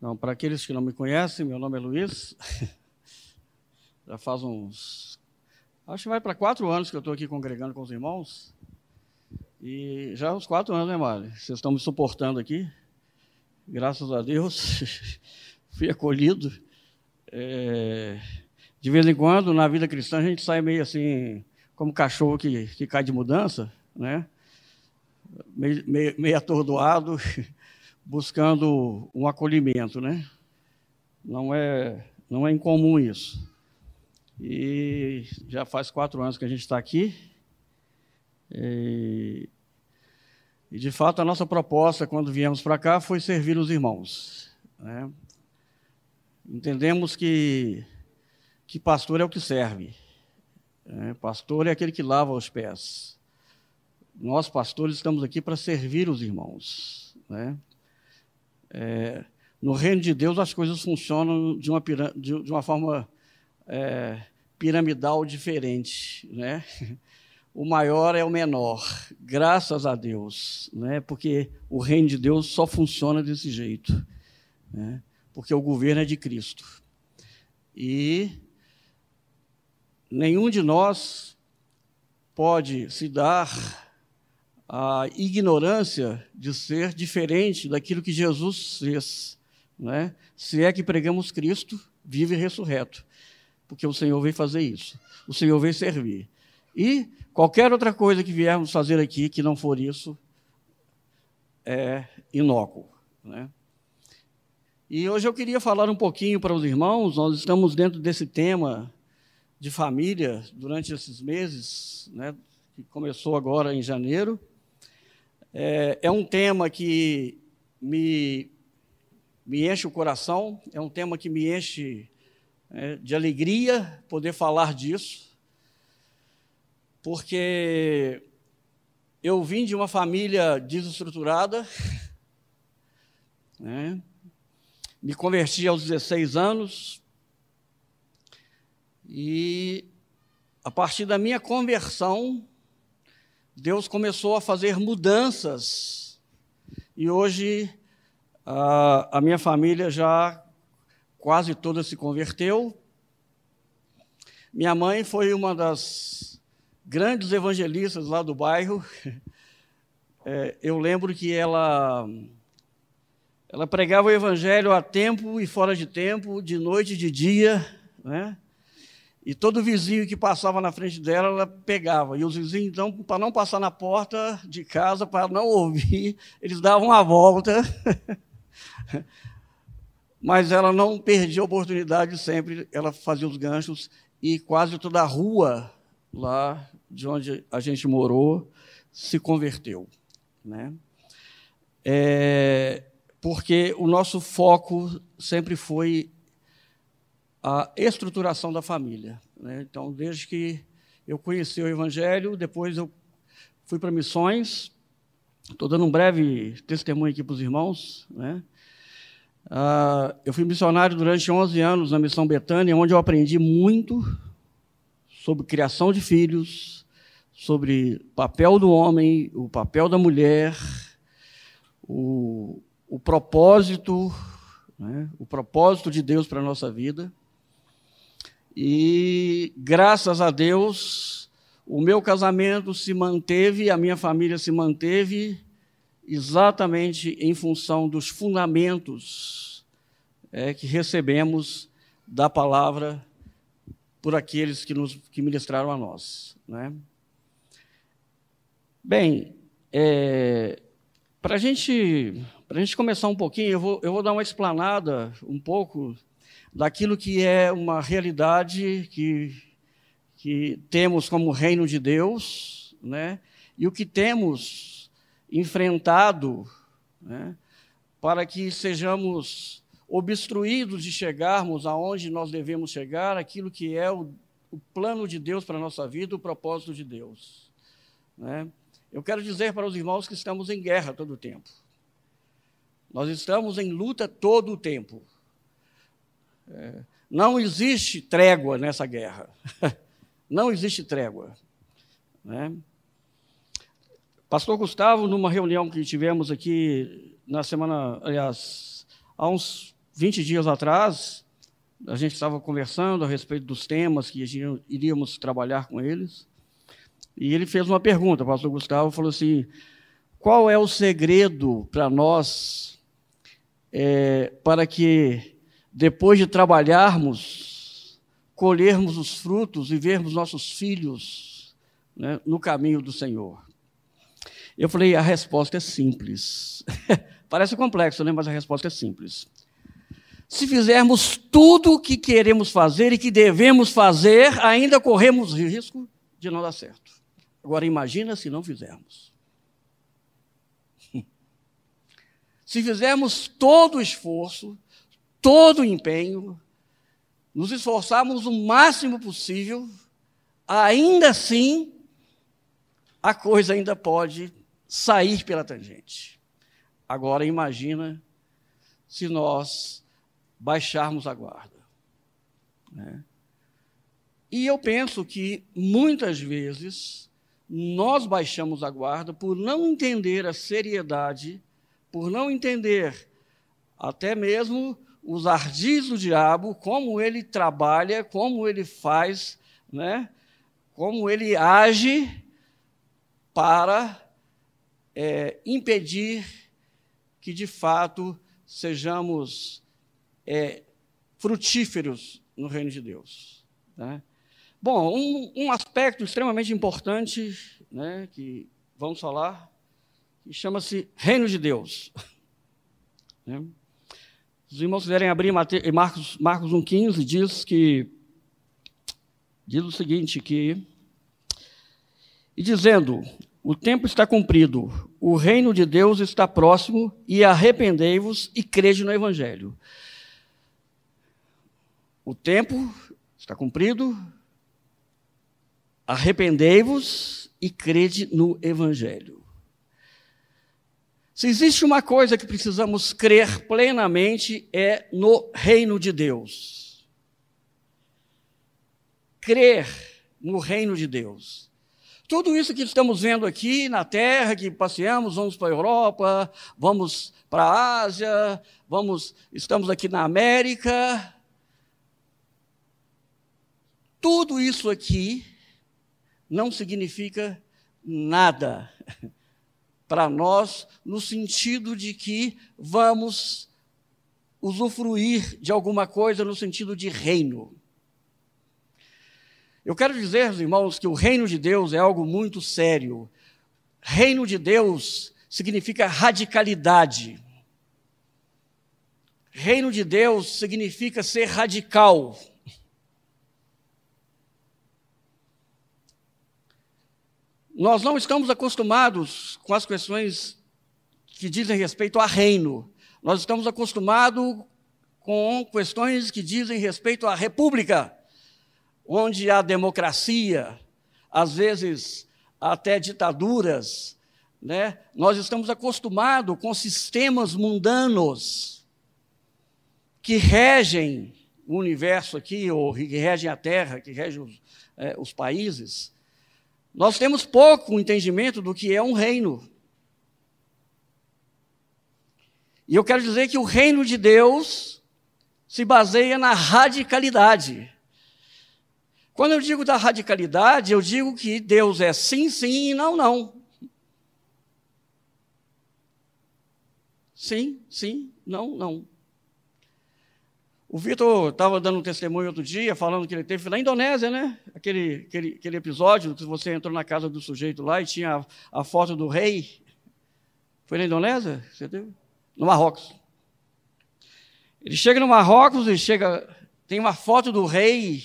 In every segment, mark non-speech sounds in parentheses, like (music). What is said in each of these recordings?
Então, para aqueles que não me conhecem, meu nome é Luiz. (laughs) Já faz uns. Acho que vai para quatro anos que eu estou aqui congregando com os irmãos. E já uns quatro anos, né, Mari? Vocês estão me suportando aqui. Graças a Deus. (laughs) Fui acolhido. É... De vez em quando, na vida cristã, a gente sai meio assim, como cachorro que, que cai de mudança, né? Meio, meio, meio atordoado (laughs) buscando um acolhimento, né? Não é, não é incomum isso. E já faz quatro anos que a gente está aqui. E, e, de fato, a nossa proposta, quando viemos para cá, foi servir os irmãos. Né? Entendemos que, que pastor é o que serve. Né? Pastor é aquele que lava os pés. Nós, pastores, estamos aqui para servir os irmãos. Né? É, no reino de Deus, as coisas funcionam de uma, de uma forma é, piramidal diferente. Né? (laughs) O maior é o menor, graças a Deus, né? porque o reino de Deus só funciona desse jeito, né? porque o governo é de Cristo. E nenhum de nós pode se dar a ignorância de ser diferente daquilo que Jesus fez. Né? Se é que pregamos Cristo, vive ressurreto, porque o Senhor veio fazer isso. O Senhor veio servir. E qualquer outra coisa que viermos fazer aqui que não for isso, é inócuo. Né? E hoje eu queria falar um pouquinho para os irmãos, nós estamos dentro desse tema de família durante esses meses, né, que começou agora em janeiro, é, é um tema que me, me enche o coração, é um tema que me enche é, de alegria poder falar disso, porque eu vim de uma família desestruturada, né? me converti aos 16 anos, e a partir da minha conversão, Deus começou a fazer mudanças e hoje a, a minha família já quase toda se converteu. Minha mãe foi uma das grandes evangelistas lá do bairro. (laughs) É, eu lembro que ela ela pregava o evangelho a tempo e fora de tempo, de noite e de dia, né? E todo vizinho que passava na frente dela, ela pegava. E os vizinhos, então, para não passar na porta de casa, para não ouvir, (laughs) eles davam a volta. (laughs) Mas ela não perdia a oportunidade sempre, ela fazia os ganchos. E quase toda a rua lá de onde a gente morou se converteu. Né? É, porque o nosso foco sempre foi a estruturação da família. Né? Então, desde que eu conheci o Evangelho, depois eu fui para missões. Estou dando um breve testemunho aqui para os irmãos. Né? Uh, eu fui missionário durante 11 anos na Missão Betânia, onde eu aprendi muito sobre criação de filhos, sobre papel do homem, o papel da mulher, o, o propósito, né? o propósito de Deus para a nossa vida. E graças a Deus, o meu casamento se manteve, a minha família se manteve exatamente em função dos fundamentos é, que recebemos da palavra por aqueles que nos que ministraram a nós, né? Bem, é, para gente, a gente começar um pouquinho, eu vou, eu vou dar uma explanada um pouco daquilo que é uma realidade que, que temos como reino de Deus, né? e o que temos enfrentado né? para que sejamos obstruídos de chegarmos aonde nós devemos chegar, aquilo que é o, o plano de Deus para a nossa vida, o propósito de Deus. Né? Eu quero dizer para os irmãos que estamos em guerra todo o tempo. Nós estamos em luta todo o tempo. É, não existe trégua nessa guerra. (laughs) não existe trégua. Né? Pastor Gustavo, numa reunião que tivemos aqui na semana, aliás, há uns 20 dias atrás, a gente estava conversando a respeito dos temas que iríamos trabalhar com eles. E ele fez uma pergunta, o pastor Gustavo falou assim: qual é o segredo para nós, é, para que depois de trabalharmos, colhermos os frutos e vermos nossos filhos né, no caminho do Senhor? Eu falei: a resposta é simples. (laughs) Parece complexo, né? mas a resposta é simples. Se fizermos tudo o que queremos fazer e que devemos fazer, ainda corremos risco de não dar certo. Agora imagina se não fizermos. (laughs) Se fizermos todo o esforço, todo o empenho, nos esforçarmos o máximo possível, ainda assim a coisa ainda pode sair pela tangente. Agora imagina se nós baixarmos a guarda. Né? E eu penso que muitas vezes nós baixamos a guarda por não entender a seriedade, por não entender até mesmo os ardis do diabo, como ele trabalha, como ele faz, né? como ele age para é, impedir que de fato sejamos é, frutíferos no reino de Deus. Né? Bom, um, um aspecto extremamente importante né, que vamos falar, que chama-se Reino de Deus. (laughs) Né? Os irmãos quiserem abrir Marcos, Marcos 1,15, diz que diz o seguinte, que e dizendo, o tempo está cumprido, o reino de Deus está próximo, e arrependei-vos e crede no Evangelho. O tempo está cumprido, Arrependei-vos e crede no Evangelho. Se existe uma coisa que precisamos crer plenamente é no reino de Deus. Crer no reino de Deus. Tudo isso que estamos vendo aqui na Terra, que passeamos, vamos para a Europa, vamos para a Ásia, vamos, estamos aqui na América. Tudo isso aqui não significa nada (laughs) para nós, no sentido de que vamos usufruir de alguma coisa no sentido de reino. Eu quero dizer, irmãos, que o reino de Deus é algo muito sério. Reino de Deus significa radicalidade. Reino de Deus significa ser radical. Nós não estamos acostumados com as questões que dizem respeito a reino. Nós estamos acostumados com questões que dizem respeito à república, onde há democracia, às vezes até ditaduras. Né? Nós estamos acostumados com sistemas mundanos que regem o universo aqui, ou que regem a terra, que regem os, é, os países. Nós temos pouco entendimento do que é um reino. E eu quero dizer que o reino de Deus se baseia na radicalidade. Quando eu digo da radicalidade, eu digo que Deus é sim, sim e não, não. Sim, sim, não, não. O Vitor estava dando um testemunho outro dia, falando que ele teve na Indonésia, né? Aquele, aquele, aquele episódio que você entrou na casa do sujeito lá e tinha a, a foto do rei. Foi na Indonésia? Você teve? No Marrocos. Ele chega no Marrocos e chega. Tem uma foto do rei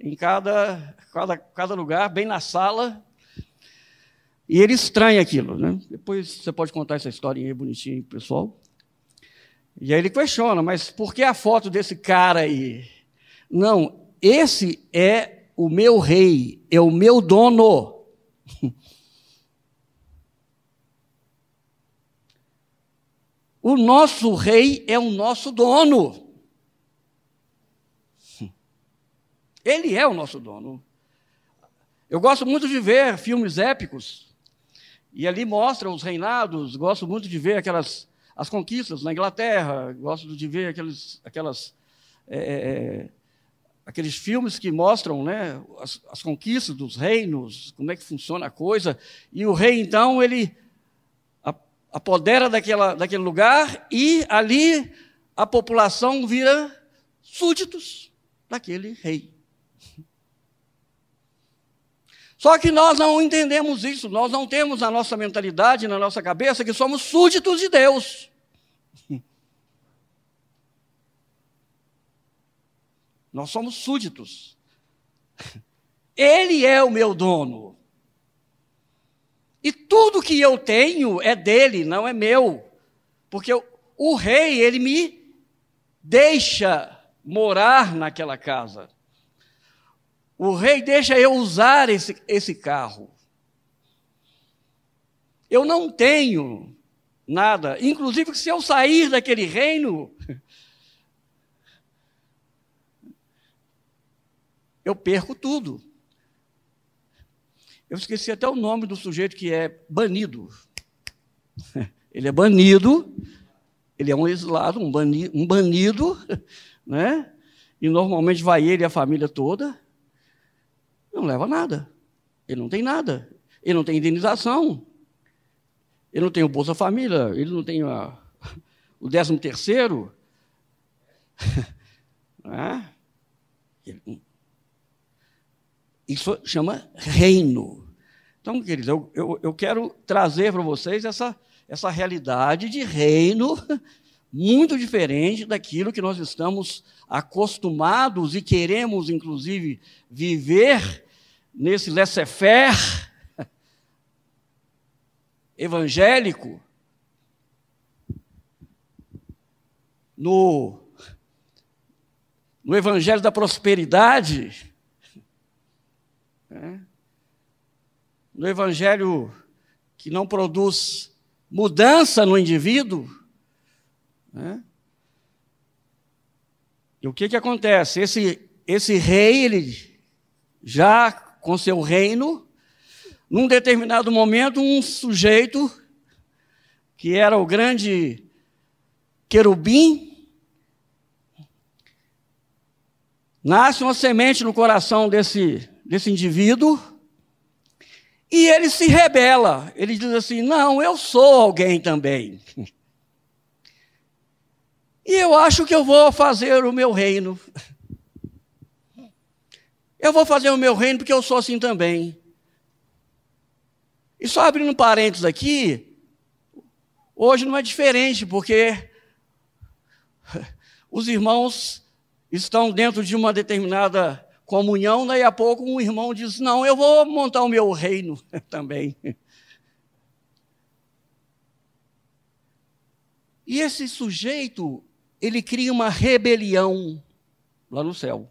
em cada, cada, cada lugar, bem na sala. E ele estranha aquilo, né? Depois você pode contar essa historinha bonitinha, pessoal. E aí ele questiona, mas por que a foto desse cara aí? Não, esse é o meu rei, é o meu dono. (laughs) O nosso rei é o nosso dono. (laughs) Ele é o nosso dono. Eu gosto muito de ver filmes épicos, e ali mostra os reinados, gosto muito de ver aquelas as conquistas na Inglaterra, gosto de ver aqueles, aquelas, é, é, é, aqueles filmes que mostram né, as, as, conquistas dos reinos, como é que funciona a coisa. E o rei, então, ele apodera daquela, daquele lugar e ali a população vira súditos daquele rei. Só que nós não entendemos isso, nós não temos na nossa mentalidade, na nossa cabeça, que somos súditos de Deus. (laughs) Nós somos súditos. (laughs) Ele é o meu dono. E tudo que eu tenho é dele, não é meu. Porque o, rei, ele me deixa morar naquela casa. O rei deixa eu usar esse, esse carro. Eu não tenho nada. Inclusive, se eu sair daquele reino, (laughs) eu perco tudo. Eu esqueci até o nome do sujeito que é banido. (laughs) Ele é banido, ele é um exilado, um banido, (laughs) né? E normalmente vai ele e a família toda não leva nada. Ele não tem nada. Ele não tem indenização. Ele não tem o Bolsa Família. Ele não tem a, o décimo terceiro. (laughs) é? Isso chama reino. Então, queridos, eu, eu, eu quero trazer para vocês essa, essa realidade de reino muito diferente daquilo que nós estamos acostumados e queremos, inclusive, viver nesse laissez-faire (laughs) evangélico, no, no evangelho da prosperidade, né? no evangelho que não produz mudança no indivíduo, né? E o que, que acontece? Esse, esse rei, ele já com seu reino, num determinado momento, um sujeito que era o grande querubim, nasce uma semente no coração desse, desse indivíduo, e ele se rebela. Ele diz assim: Não, eu sou alguém também. (laughs) E eu acho que eu vou fazer o meu reino. Eu vou fazer o meu reino porque eu sou assim também. E só abrindo parênteses aqui, hoje não é diferente, porque os irmãos estão dentro de uma determinada comunhão, daí a pouco um irmão diz: Não, eu vou montar o meu reino (laughs) também. E esse sujeito, ele cria uma rebelião lá no céu.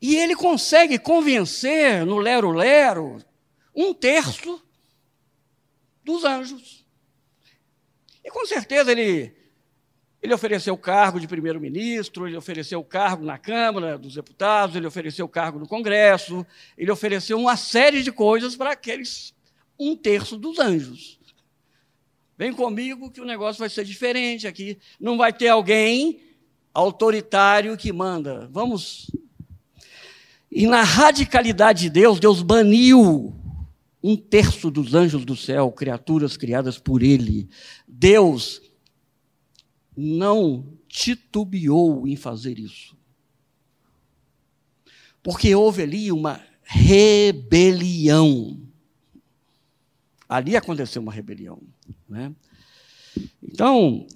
E ele consegue convencer no lero-lero um terço dos anjos. E com certeza ele, ele ofereceu o cargo de primeiro-ministro, ele ofereceu o cargo na Câmara dos Deputados, ele ofereceu o cargo no Congresso, ele ofereceu uma série de coisas para aqueles um terço dos anjos. Vem comigo que o negócio vai ser diferente aqui. Não vai ter alguém autoritário que manda. Vamos. E na radicalidade de Deus, Deus baniu um terço dos anjos do céu, criaturas criadas por Ele. Deus não titubeou em fazer isso. Porque houve ali uma rebelião. Ali aconteceu uma rebelião. Né? Então,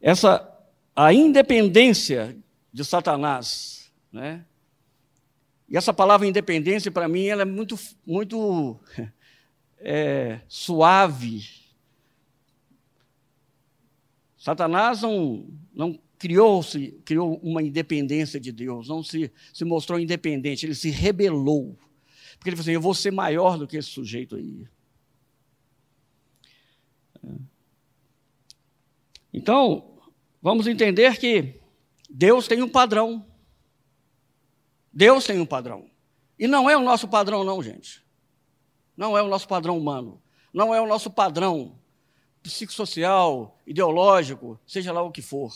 essa a independência de Satanás, né? E essa palavra independência para mim ela é muito muito (laughs) é, suave. Satanás não, não criou, -se, criou uma independência de Deus, não se, se mostrou independente, ele se rebelou. Porque ele falou assim: eu vou ser maior do que esse sujeito aí. Então, vamos entender que Deus tem um padrão. Deus tem um padrão. E não é o nosso padrão, não, gente. Não é o nosso padrão humano. não é o nosso padrão psicossocial, ideológico, seja lá o que for.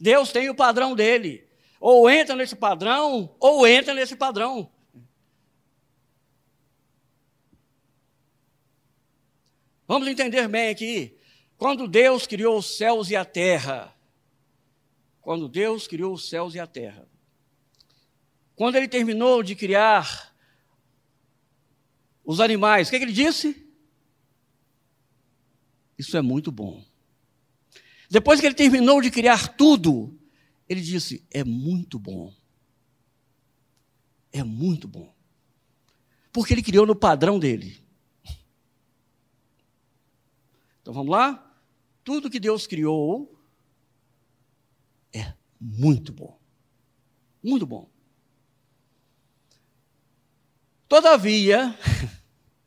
Deus tem o padrão dele. Ou entra nesse padrão, ou entra nesse padrão. Vamos entender bem aqui. Quando Deus criou os céus e a terra, quando Deus criou os céus e a terra, quando ele terminou de criar os animais, o que, é que ele disse? Isso é muito bom. Depois que ele terminou de criar tudo, ele disse: é muito bom. É muito bom. Porque ele criou no padrão dele. Então vamos lá? Tudo que Deus criou é muito bom. Muito bom. Todavia,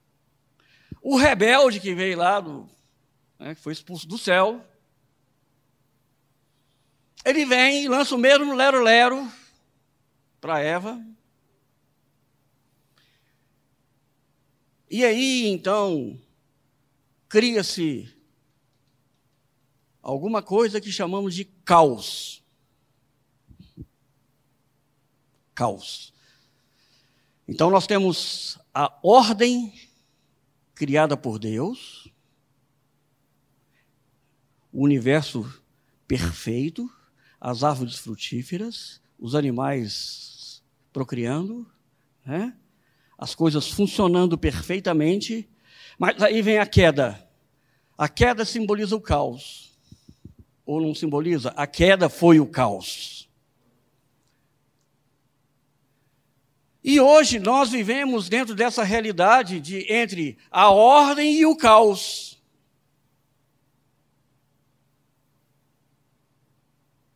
(laughs) o rebelde que veio lá, do, né, que foi expulso do céu, ele vem e lança o mesmo lero-lero para Eva. E aí, então, cria-se alguma coisa que chamamos de caos. Caos. Então, nós temos a ordem criada por Deus, o universo perfeito, as árvores frutíferas, os animais procriando, né? as coisas funcionando perfeitamente, mas aí vem a queda. A queda simboliza o caos. Ou não simboliza? A queda foi o caos. E hoje nós vivemos dentro dessa realidade de entre a ordem e o caos.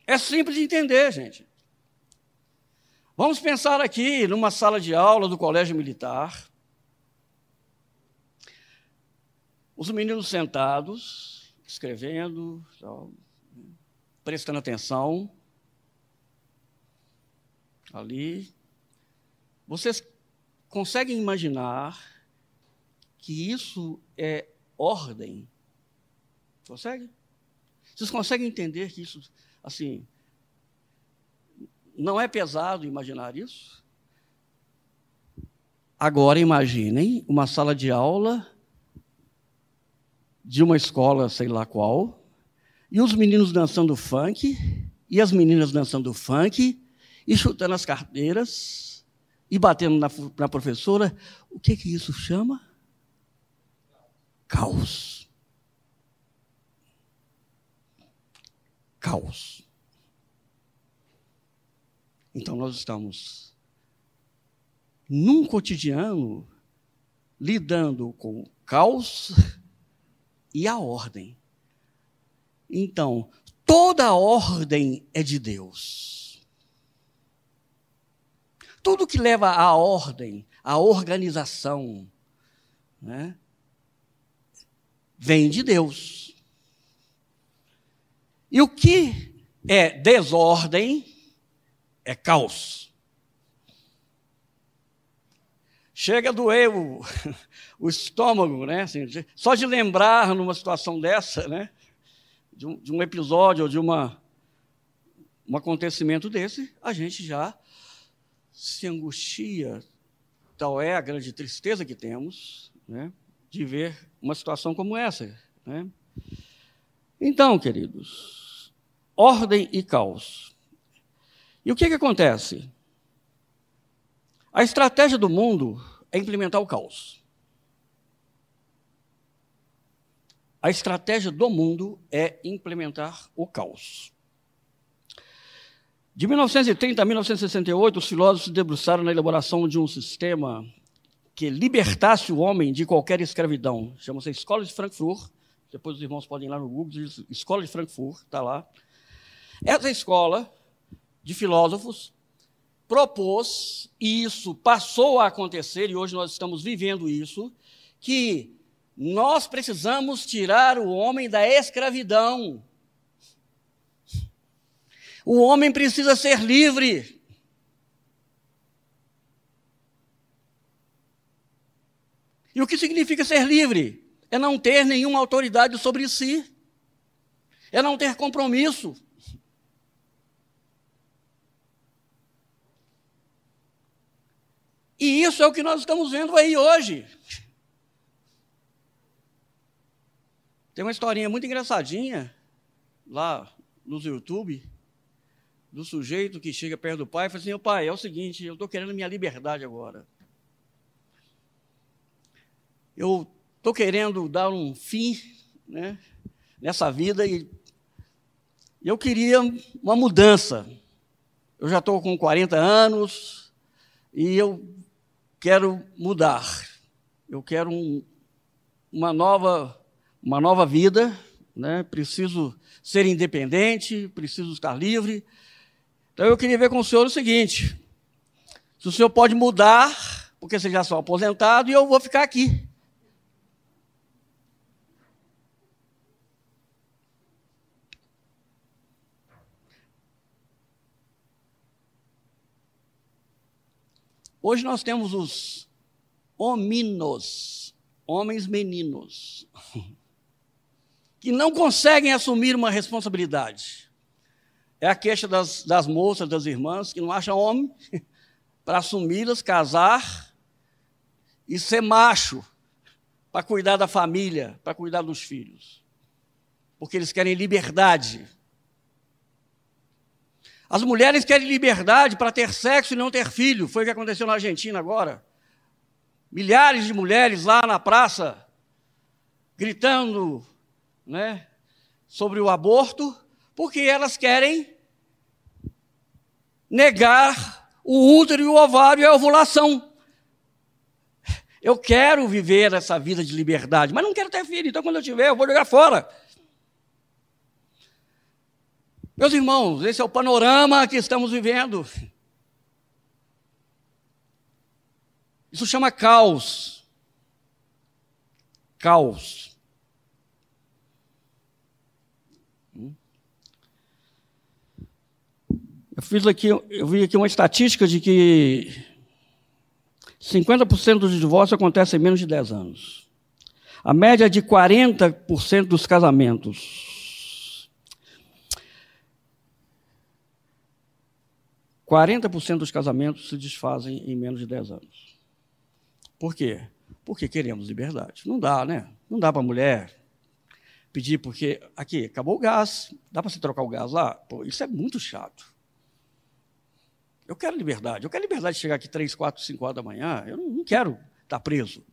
É simples de entender, gente. Vamos pensar aqui numa sala de aula do colégio militar. Os meninos sentados, escrevendo, prestando atenção. Ali. Vocês conseguem imaginar que isso é ordem? Consegue? Vocês conseguem entender que isso, assim, não é pesado imaginar isso? Agora imaginem uma sala de aula de uma escola, sei lá qual, e os meninos dançando funk, e as meninas dançando funk, e chutando as carteiras, e batendo na, na professora. O que, que isso chama? Caos. Caos. Então nós estamos num cotidiano lidando com caos e a ordem. Então, toda a ordem é de Deus. Tudo que leva à ordem, à organização, né, vem de Deus. E o que é desordem é caos. Chega a doer o, (laughs) o estômago, né? Assim, só de lembrar numa situação dessa, né? De um, de um episódio ou de uma, um acontecimento desse, a gente já se angustia. Tal é a grande tristeza que temos, né? De ver uma situação como essa, né? Então, queridos, ordem e caos. E o que, que acontece? A estratégia do mundo é implementar o caos. A estratégia do mundo é implementar o caos. De 1930 a 1968, os filósofos se debruçaram na elaboração de um sistema que libertasse o homem de qualquer escravidão. Chama-se Escola de Frankfurt. Depois os irmãos podem ir lá no Google, Escola de Frankfurt, está lá. Essa escola de filósofos propôs, e isso passou a acontecer, e hoje nós estamos vivendo isso, que nós precisamos tirar o homem da escravidão. O homem precisa ser livre. E o que significa ser livre? é não ter nenhuma autoridade sobre si, é não ter compromisso. E isso é o que nós estamos vendo aí hoje. Tem uma historinha muito engraçadinha lá no YouTube do sujeito que chega perto do pai e fala assim: pai, é o seguinte, eu estou querendo minha liberdade agora. Eu estou querendo dar um fim né, nessa vida e eu queria uma mudança. Eu já estou com 40 anos e eu quero mudar. Eu quero um, uma, nova, uma nova vida, né? preciso ser independente, preciso estar livre. Então eu queria ver com o senhor o seguinte: se o senhor pode mudar, porque você já sou aposentado e eu vou ficar aqui. Hoje nós temos os hominos, homens meninos, que não conseguem assumir uma responsabilidade. É a queixa das, das moças, das irmãs, que não acham homem (laughs) para assumi-las, casar e ser macho para cuidar da família, para cuidar dos filhos. Porque eles querem liberdade. As mulheres querem liberdade para ter sexo e não ter filho. Foi o que aconteceu na Argentina agora. Milhares de mulheres lá na praça gritando, né, sobre o aborto, porque elas querem negar o útero e o ovário e a ovulação. Eu quero viver essa vida de liberdade, mas não quero ter filho, então quando eu tiver, eu vou jogar fora. Meus irmãos, esse é o panorama que estamos vivendo. Isso chama caos. Caos. Eu fiz aqui, eu vi aqui uma estatística de que 50% dos divórcios acontecem em menos de 10 anos. A média é de 40% dos casamentos. 40% dos casamentos se desfazem em menos de 10 anos. Por quê? Porque queremos liberdade. Não dá, né? Não dá para a mulher pedir porque aqui acabou o gás, dá para você trocar o gás lá? Pô, isso é muito chato. Eu quero liberdade. Eu quero liberdade de chegar aqui 3, 4, 5 horas da manhã. Eu não, quero estar preso.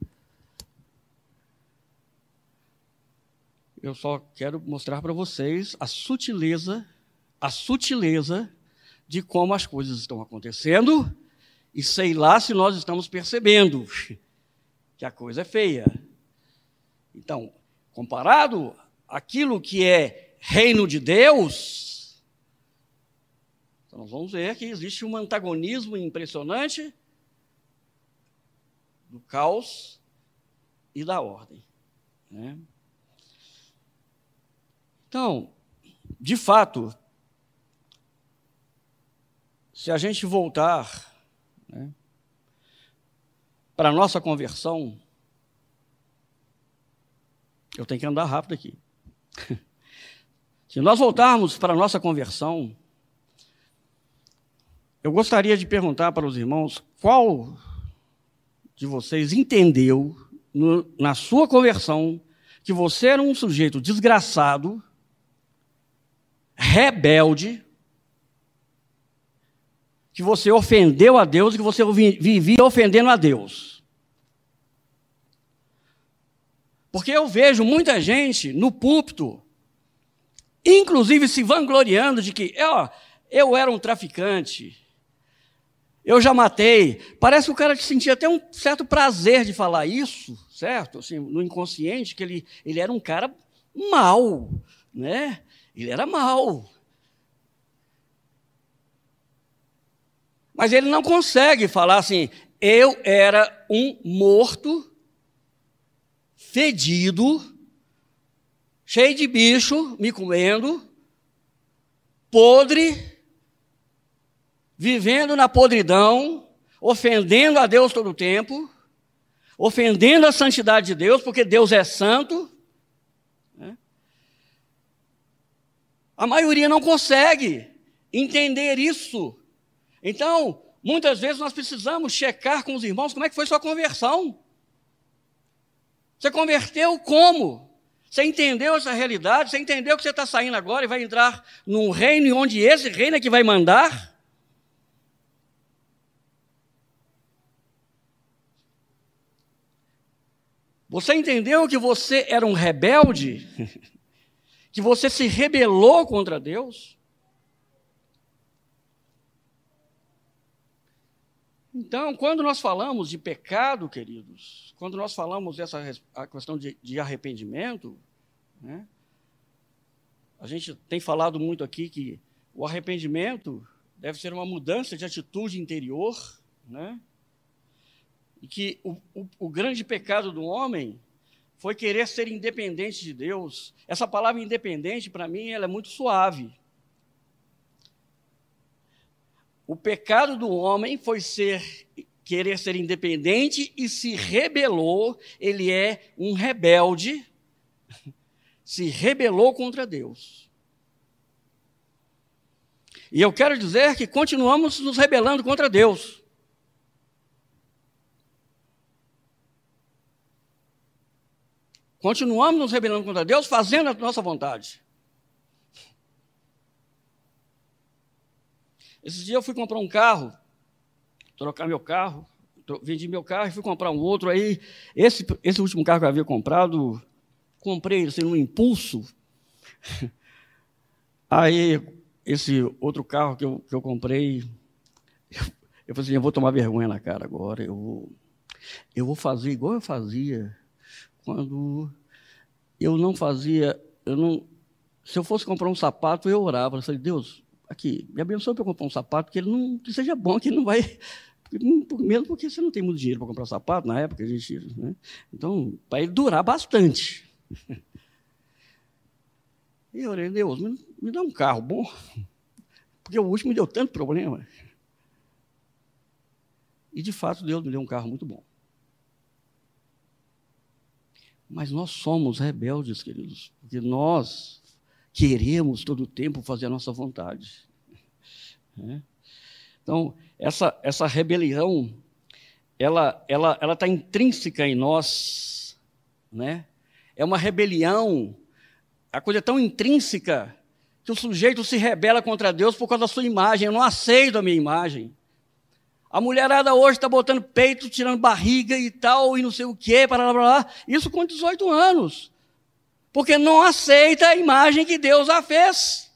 Eu só quero mostrar para vocês a sutileza, a sutileza de como as coisas estão acontecendo e sei lá se nós estamos percebendo que a coisa é feia. Então, comparado aquilo que é reino de Deus, então nós vamos ver que existe um antagonismo impressionante do caos e da ordem. Né? Então, de fato, se a gente voltar né, para a nossa conversão, eu tenho que andar rápido aqui. (laughs) Se nós voltarmos para a nossa conversão, eu gostaria de perguntar para os irmãos qual de vocês entendeu no, na sua conversão que você era um sujeito desgraçado, rebelde, que você ofendeu a Deus e que você vivia ofendendo a Deus. Porque eu vejo muita gente no púlpito, inclusive se vangloriando de que, ó, eu era um traficante, eu já matei. Parece que o cara sentia até um certo prazer de falar isso, certo? Assim, no inconsciente, que ele, ele era um cara mau, né? Ele era mau. Mas ele não consegue falar assim, eu era um morto, fedido, cheio de bicho, me comendo, podre, vivendo na podridão, ofendendo a Deus todo o tempo, ofendendo a santidade de Deus, porque Deus é santo. Né? A maioria não consegue entender isso. Então, muitas vezes nós precisamos checar com os irmãos como é que foi sua conversão. Você converteu como? Você entendeu essa realidade? Você entendeu que você está saindo agora e vai entrar num reino onde esse reino é que vai mandar? Você entendeu que você era um rebelde? (laughs) que você se rebelou contra Deus? Então, quando nós falamos de pecado, queridos, quando nós falamos dessa a questão de, de arrependimento, né, a gente tem falado muito aqui que o arrependimento deve ser uma mudança de atitude interior, né? E que o, o, o grande pecado do homem foi querer ser independente de Deus. Essa palavra independente, para mim, ela é muito suave. O pecado do homem foi ser querer ser independente e se rebelou. Ele é um rebelde, se rebelou contra Deus. E eu quero dizer que continuamos nos rebelando contra Deus. Continuamos nos rebelando contra Deus, fazendo a nossa vontade. Esses dias eu fui comprar um carro, trocar meu carro, vendi meu carro e fui comprar um outro. Aí, esse, esse último carro que eu havia comprado, comprei assim, no impulso. (laughs) Aí, esse outro carro que eu, que eu comprei, eu, eu falei assim: eu vou tomar vergonha na cara agora. Eu vou, eu vou fazer igual eu fazia quando eu não fazia, eu não, se eu fosse comprar um sapato, eu orava. Eu falei, Deus, aqui, me abençoe para comprar um sapato que ele não que seja bom, que ele não vai. Mesmo porque você não tem muito dinheiro para comprar sapato na época, a gente. Né? Então, para ele durar bastante. (laughs) E eu orei, Deus, me, me dá um carro bom, porque o último me deu tanto problema. E de fato, Deus me deu um carro muito bom. Mas nós somos rebeldes, queridos, porque nós queremos todo o tempo fazer a nossa vontade. Né? Então, essa, essa rebelião, ela ela ela está intrínseca em nós, né? É uma rebelião, a coisa é tão intrínseca que o sujeito se rebela contra Deus por causa da sua imagem. Eu não aceito a minha imagem. A mulherada hoje está botando peito, tirando barriga e tal, e não sei o quê, para lá, para lá. Isso com 18 anos. Porque não aceita a imagem que Deus a fez.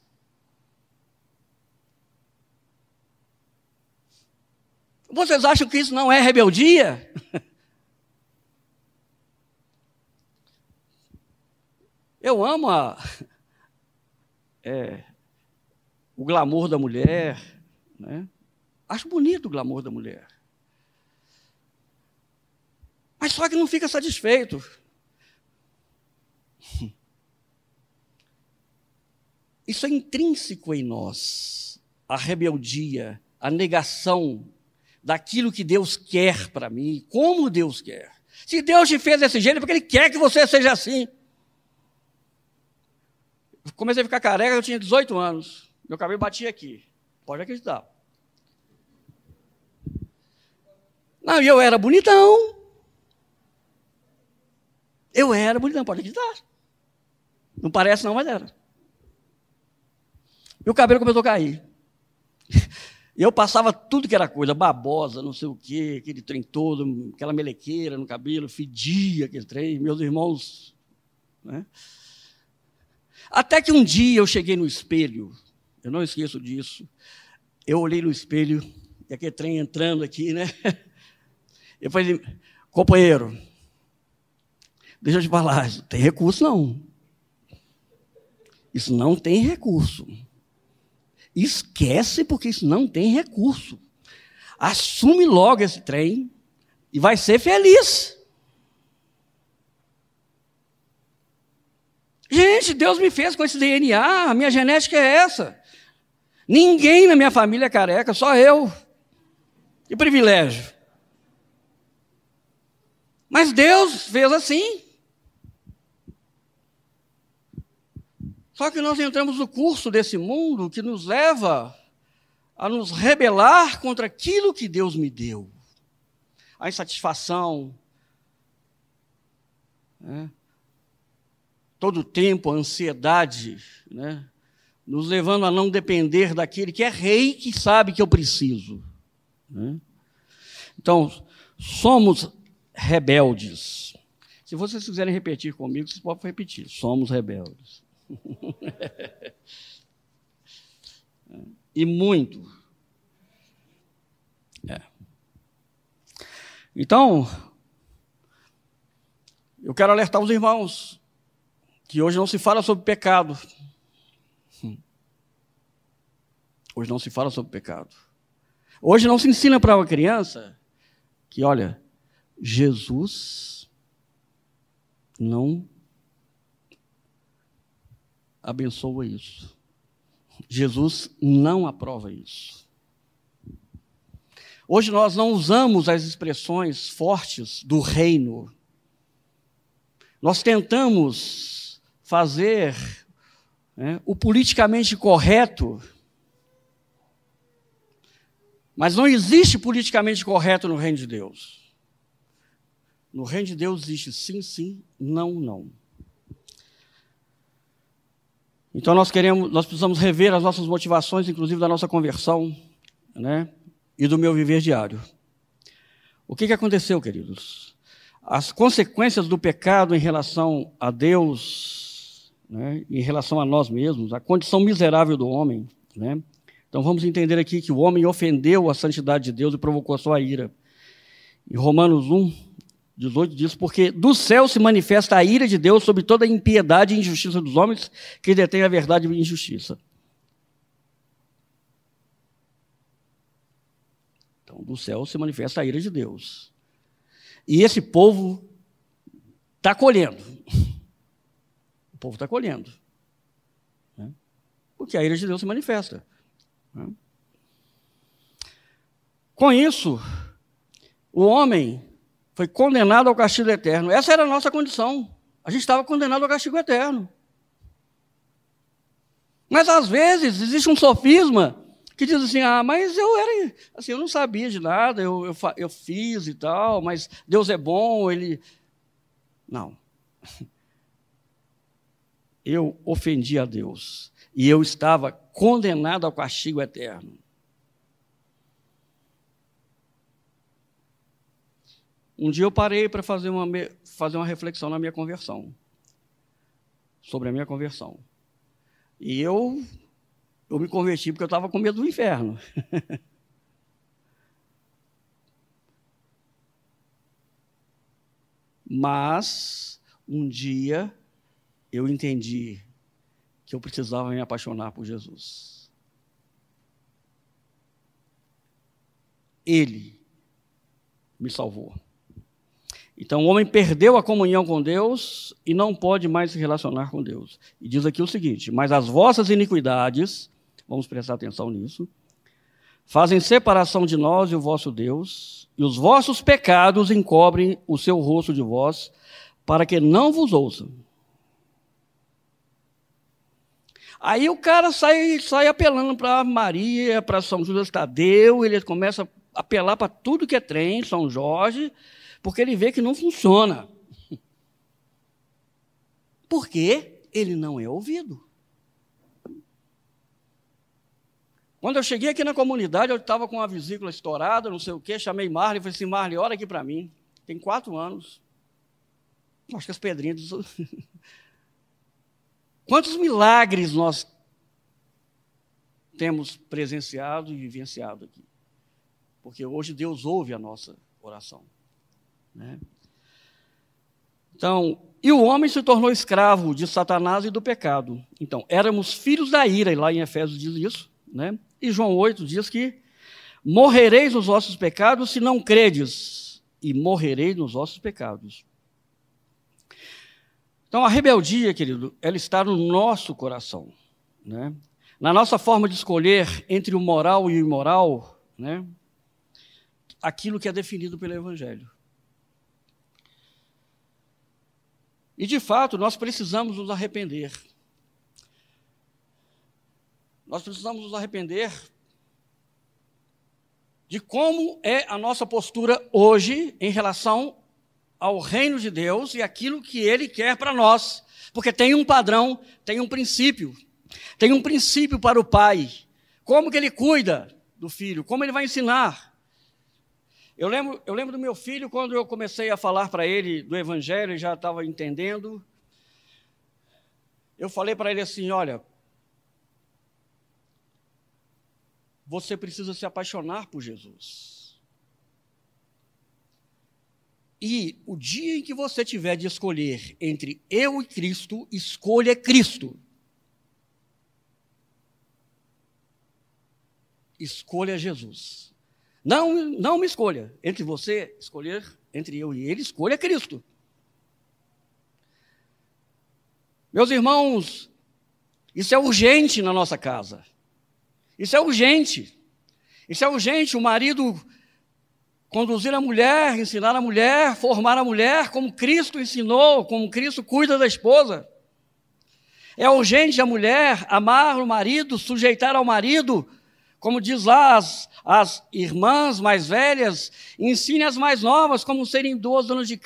Vocês acham que isso não é rebeldia? (laughs) Eu amo a, (laughs) é, o glamour da mulher, né? Acho bonito o glamour da mulher. Mas só que não fica satisfeito. (laughs) Isso é intrínseco em nós. A rebeldia, a negação daquilo que Deus quer para mim, como Deus quer. Se Deus te fez desse jeito, é porque Ele quer que você seja assim. Comecei a ficar careca, eu tinha 18 anos. Meu cabelo batia aqui. Pode acreditar. Não, eu era bonitão. Eu era bonitão, pode acreditar. Não parece não, mas era. O cabelo começou a cair. (laughs) E eu passava tudo que era coisa, babosa, não sei o quê, aquele trem todo, aquela melequeira no cabelo, fedia aquele trem, meus irmãos. Né? Até que um dia eu cheguei no espelho, eu não esqueço disso. Eu olhei no espelho, e aquele trem entrando aqui, né? (laughs) Eu falei, companheiro, deixa eu te falar, isso tem recurso não. Isso não tem recurso. Esquece, porque isso não tem recurso. Assume logo esse trem e vai ser feliz. Gente, Deus me fez com esse DNA, a minha genética é essa. Ninguém na minha família é careca, só eu. Que privilégio. Mas Deus fez assim. Só que nós entramos no curso desse mundo que nos leva a nos rebelar contra aquilo que Deus me deu. A insatisfação, né? todo o tempo a ansiedade, né? nos levando a não depender daquele que é rei que sabe que eu preciso. Né? Então, somos rebeldes. Se vocês quiserem repetir comigo, vocês podem repetir. Somos rebeldes. (laughs) e muito. É. Então, eu quero alertar os irmãos que hoje não se fala sobre pecado. Hoje não se fala sobre pecado. Hoje não se ensina para uma criança que, olha, Jesus não abençoa isso. Jesus não aprova isso. Hoje nós não usamos as expressões fortes do reino. Nós tentamos fazer né, o politicamente correto, mas não existe politicamente correto no reino de Deus. No reino de Deus existe sim, sim, não, não. Então nós queremos, nós precisamos rever as nossas motivações, inclusive da nossa conversão, né? E do meu viver diário. O que, que aconteceu, queridos? As consequências do pecado em relação a Deus, né? em relação a nós mesmos, a condição miserável do homem, né? Então vamos entender aqui que o homem ofendeu a santidade de Deus e provocou a sua ira. Em Romanos 1, 18 diz: Porque do céu se manifesta a ira de Deus sobre toda a impiedade e injustiça dos homens que detêm a verdade e injustiça. Então, do céu se manifesta a ira de Deus. E esse povo está colhendo. O povo está colhendo. Né? Porque a ira de Deus se manifesta. Né? Com isso, o homem foi condenado ao castigo eterno. Essa era a nossa condição. A gente estava condenado ao castigo eterno. Mas às vezes existe um sofisma que diz assim: ah, mas eu era, assim, eu não sabia de nada, eu, eu, eu fiz e tal, mas Deus é bom, ele. Não. (laughs) Eu ofendi a Deus e eu estava condenado ao castigo eterno. Um dia eu parei para fazer uma, fazer uma reflexão na minha conversão, sobre a minha conversão. E eu, eu me converti porque eu estava com medo do inferno. (laughs) Mas, um dia, eu entendi que eu precisava me apaixonar por Jesus. Ele me salvou. Então o homem perdeu a comunhão com Deus e não pode mais se relacionar com Deus. E diz aqui o seguinte: Mas as vossas iniquidades, vamos prestar atenção nisso, fazem separação de nós e o vosso Deus, e os vossos pecados encobrem o seu rosto de vós, para que não vos ouçam. Aí o cara sai, sai apelando para Maria, para São Judas Tadeu, ele começa a apelar para tudo que é trem, São Jorge, porque ele vê que não funciona. Porque ele não é ouvido. Quando eu cheguei aqui na comunidade, eu estava com uma vesícula estourada, não sei o quê, chamei Marley e falei assim, Marley, olha aqui para mim. Tem quatro anos. Acho que as pedrinhas... (laughs) Quantos milagres nós temos presenciado e vivenciado aqui? Porque hoje Deus ouve a nossa oração. Né? Então, e o homem se tornou escravo de Satanás e do pecado. Então, éramos filhos da ira, e lá em Efésios diz isso, né? E João 8 diz que morrereis nos vossos pecados se não credes, e morrereis nos vossos pecados. Então, a rebeldia, querido, ela está no nosso coração, né? Na nossa forma de escolher entre o moral e o imoral, né? Aquilo que é definido pelo Evangelho. E de fato, nós precisamos nos arrepender. Nós precisamos nos arrepender de como é a nossa postura hoje em relação ao reino de Deus e aquilo que ele quer para nós. Porque tem um padrão, tem um princípio. Tem um princípio para o pai. Como que ele cuida do filho, como ele vai ensinar. Eu lembro, eu lembro do meu filho, quando eu comecei a falar para ele do evangelho, ele já estava entendendo. Eu falei para ele assim: olha, você precisa se apaixonar por Jesus. E o dia em que você tiver de escolher entre eu e Cristo, escolha Cristo. Escolha Jesus. Não, não me escolha. Entre você escolher, entre eu e ele, escolha Cristo. Meus irmãos, isso é urgente na nossa casa. Isso é urgente. Isso é urgente. O marido conduzir a mulher, ensinar a mulher, formar a mulher como Cristo ensinou, como Cristo cuida da esposa. É urgente a mulher amar o marido, sujeitar ao marido, como diz lá as, as irmãs mais velhas, ensine as mais novas como serem duas donas de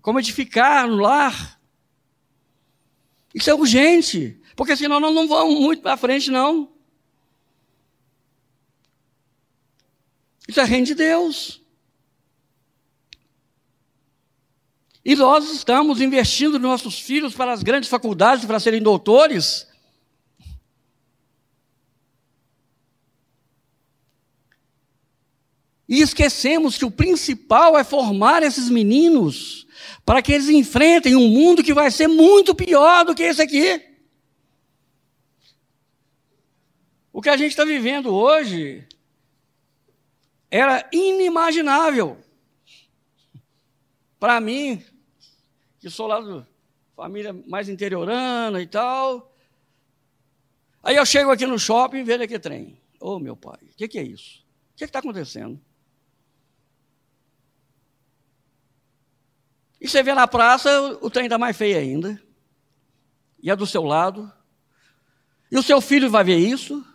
como edificar no lar. Isso é urgente, porque senão nós não vamos muito para frente, não. Isso é reino de Deus. E nós estamos investindo nos nossos filhos para as grandes faculdades, para serem doutores. E esquecemos que o principal é formar esses meninos para que eles enfrentem um mundo que vai ser muito pior do que esse aqui. O que a gente está vivendo hoje era inimaginável. Para mim, que sou lá da família mais interiorana e tal. Aí eu chego aqui no shopping e vejo aqui trem. Ô oh, meu pai, o que, que, é isso? O que está acontecendo? E você vê na praça, o trem está mais feio ainda. E é do seu lado. E o seu filho vai ver isso.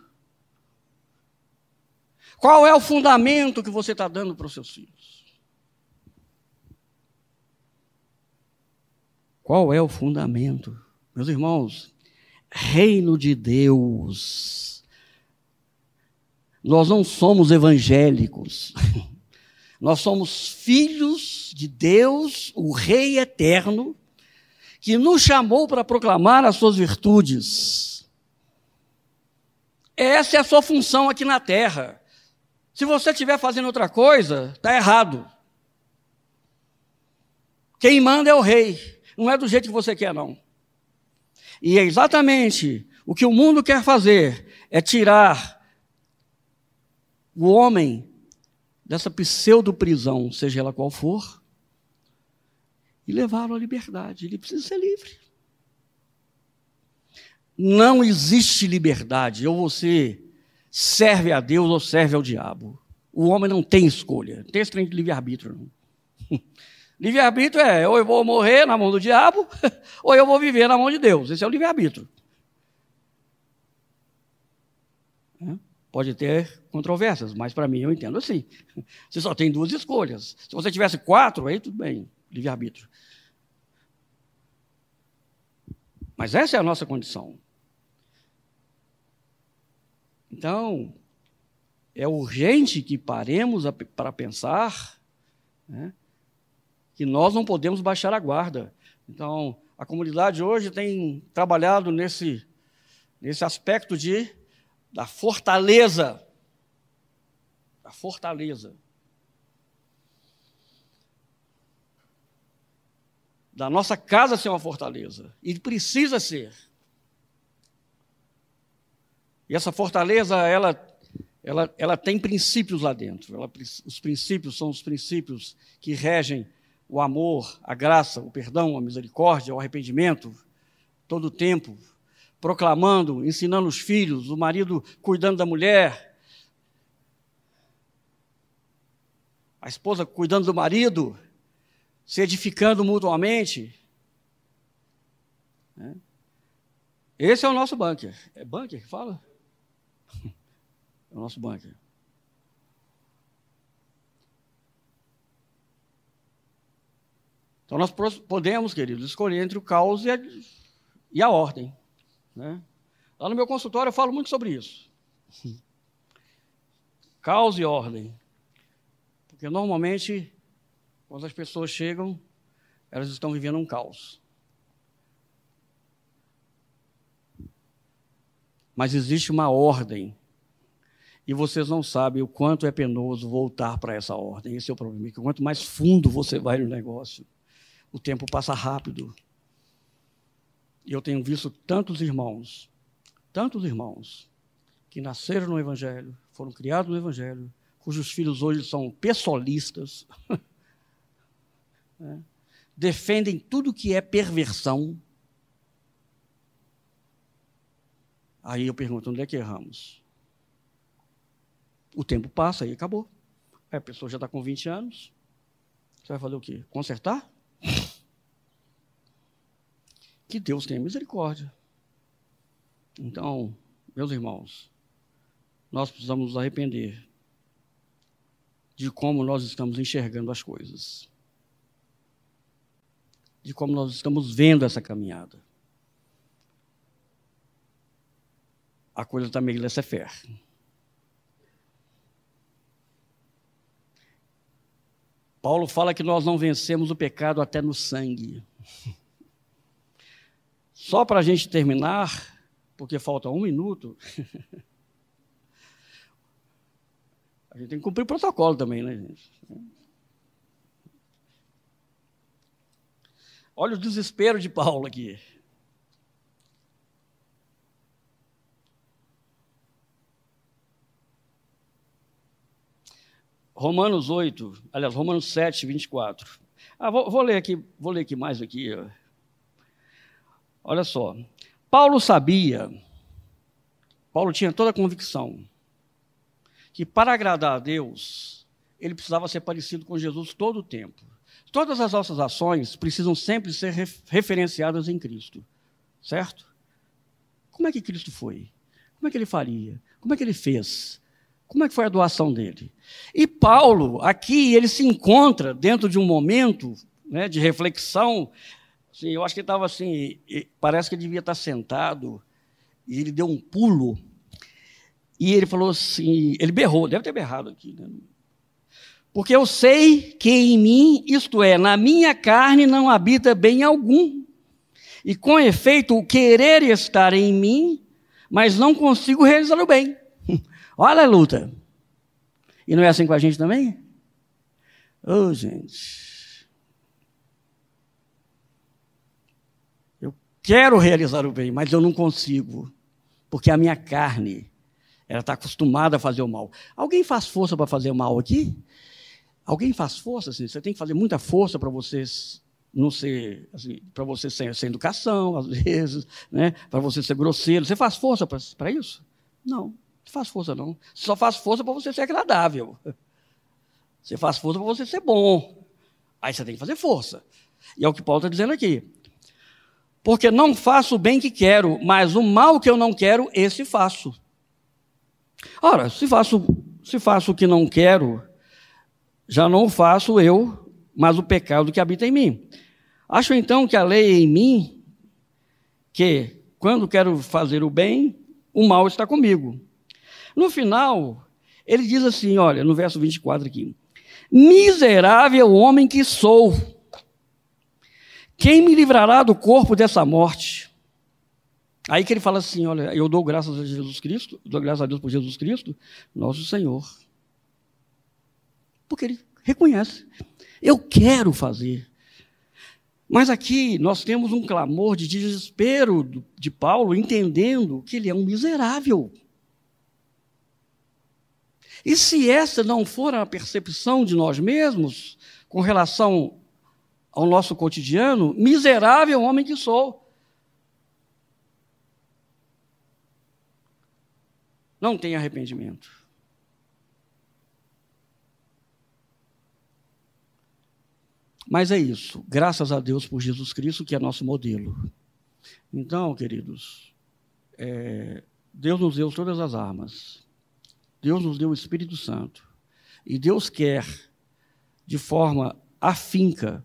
Qual é o fundamento que você está dando para os seus filhos? Qual é o fundamento? Meus irmãos, reino de Deus. Nós não somos evangélicos. (laughs) Nós somos filhos de Deus, o Rei eterno, que nos chamou para proclamar as suas virtudes. Essa é a sua função aqui na terra. Se você estiver fazendo outra coisa, está errado. Quem manda é o rei, não é do jeito que você quer, não. E é exatamente o que o mundo quer fazer: é tirar o homem dessa pseudo-prisão, seja ela qual for, e levá-lo à liberdade. Ele precisa ser livre. Não existe liberdade. Ou você serve a Deus ou serve ao diabo. O homem não tem escolha. Não tem esse de livre-arbítrio, (laughs) Livre-arbítrio é ou eu vou morrer na mão do diabo, (laughs) ou eu vou viver na mão de Deus. Esse é o livre-arbítrio. Pode ter controvérsias, mas para mim eu entendo assim. (laughs) Você só tem duas escolhas. Se você tivesse quatro, aí tudo bem, livre-arbítrio. Mas essa é a nossa condição. Então, é urgente que paremos a, para pensar né, que nós não podemos baixar a guarda. Então, a comunidade hoje tem trabalhado nesse, nesse aspecto de, da fortaleza. Da fortaleza. Da nossa casa ser uma fortaleza. E precisa ser. E essa fortaleza, ela, ela, ela tem princípios lá dentro. Ela, os princípios são os princípios que regem o amor, a graça, o perdão, a misericórdia, o arrependimento, todo o tempo, proclamando, ensinando os filhos, o marido cuidando da mulher, a esposa cuidando do marido, se edificando mutuamente. Né? Esse é o nosso bunker. É bunker que fala? (laughs) É o nosso bunker. Então nós podemos, queridos, escolher entre o caos e a, e a ordem. Né? Lá no meu consultório eu falo muito sobre isso. (laughs) Caos e ordem. Porque normalmente, quando as pessoas chegam, elas estão vivendo um caos. Mas existe uma ordem. E vocês não sabem o quanto é penoso voltar para essa ordem. Esse é o problema. Que quanto mais fundo você vai no negócio, o tempo passa rápido. E eu tenho visto tantos irmãos, tantos irmãos, que nasceram no Evangelho, foram criados no Evangelho, cujos filhos hoje são pessoalistas, (laughs) né? defendem tudo que é perversão. Aí eu pergunto: onde é que erramos? O tempo passa e acabou. a pessoa já está com 20 anos. Você vai fazer o quê? Consertar? Que Deus tenha misericórdia. Então, meus irmãos, nós precisamos nos arrepender de como nós estamos enxergando as coisas, de como nós estamos vendo essa caminhada. A coisa está meio laissez-faire. Paulo fala que nós não vencemos o pecado até no sangue. (laughs) Só para a gente terminar, porque falta um minuto, (laughs) a gente tem que cumprir o protocolo também, né, gente? Olha o desespero de Paulo aqui. Romanos 8, aliás, Romanos 7, 24. Ah, vou, vou ler aqui, vou ler aqui mais aqui. Olha só. Paulo sabia, Paulo tinha toda a convicção que para agradar a Deus, ele precisava ser parecido com Jesus todo o tempo. Todas as nossas ações precisam sempre ser referenciadas em Cristo, certo? Como é que Cristo foi? Como é que ele faria? Como é que ele fez? Como é que foi a doação dele? E Paulo, aqui, ele se encontra dentro de um momento né, de reflexão. Assim, eu acho que ele estava assim, parece que ele devia estar sentado, e ele deu um pulo, e ele falou assim, ele berrou, deve ter berrado aqui, né? Porque eu sei que em mim, isto é, na minha carne não habita bem algum. E com efeito, o querer estar em mim, mas não consigo realizar o bem. (laughs) Olha a luta. E não é assim com a gente também? Ô, oh, gente. Eu quero realizar o bem, mas eu não consigo. Porque a minha carne, ela está acostumada a fazer o mal. Alguém faz força para fazer o mal aqui? Alguém faz força? Assim, você tem que fazer muita força para vocês não ser, assim, para você ser sem educação, às (laughs) vezes, né? para você ser grosseiro. Você faz força para isso? Não. Não faz força, não. Você só faz força para você ser agradável. Você faz força para você ser bom. Aí você tem que fazer força. E é o que Paulo está dizendo aqui. Porque não faço o bem que quero, mas o mal que eu não quero, esse faço. Ora, se faço, se faço o que não quero, já não faço eu, mas o pecado que habita em mim. Acho então que a lei é em mim, que quando quero fazer o bem, o mal está comigo. No final, ele diz assim: olha, no verso 24 aqui: Miserável homem que sou, quem me livrará do corpo dessa morte? Aí que ele fala assim: olha, eu dou graças a Jesus Cristo, dou graças a Deus por Jesus Cristo, nosso Senhor. Porque ele reconhece, eu quero fazer. Mas aqui nós temos um clamor de desespero de Paulo, entendendo que ele é um miserável. E se essa não for a percepção de nós mesmos com relação ao nosso cotidiano, miserável homem que sou. Não tem arrependimento. Mas é isso, graças a Deus por Jesus Cristo, que é nosso modelo. Então, queridos, é, Deus nos deu todas as armas, Deus nos deu o Espírito Santo, e Deus quer, de forma afinca,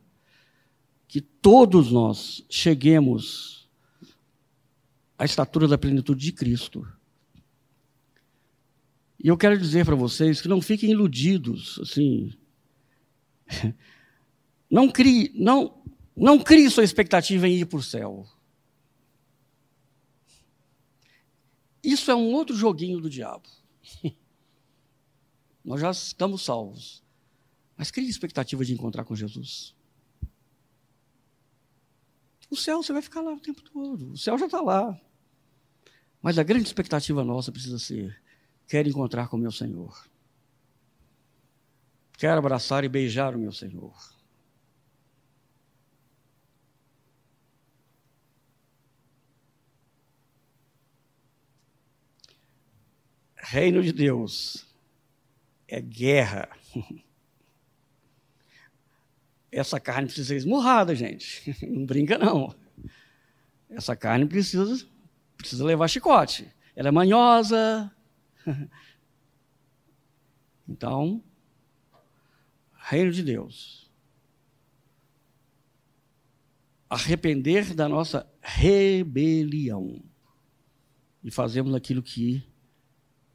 que todos nós cheguemos à estatura da plenitude de Cristo. E eu quero dizer para vocês que não fiquem iludidos, assim. (laughs) Não crie, não, não crie sua expectativa em ir para o céu. Isso é um outro joguinho do diabo. (laughs) Nós já estamos salvos. Mas crie expectativa de encontrar com Jesus. O céu você vai ficar lá o tempo todo. O céu já está lá. Mas a grande expectativa nossa precisa ser: quero encontrar com o meu Senhor. Quero abraçar e beijar o meu Senhor. Reino de Deus é guerra. (laughs) Essa carne precisa ser esmurrada, gente. (laughs) Não brinca, não. Essa carne precisa, precisa levar chicote. Ela é manhosa. (laughs) Então, reino de Deus. Arrepender da nossa rebelião. E fazemos aquilo que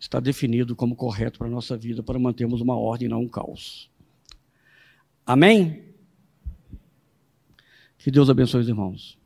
está definido como correto para a nossa vida, para mantermos uma ordem não um caos. Amém? Que Deus abençoe os irmãos.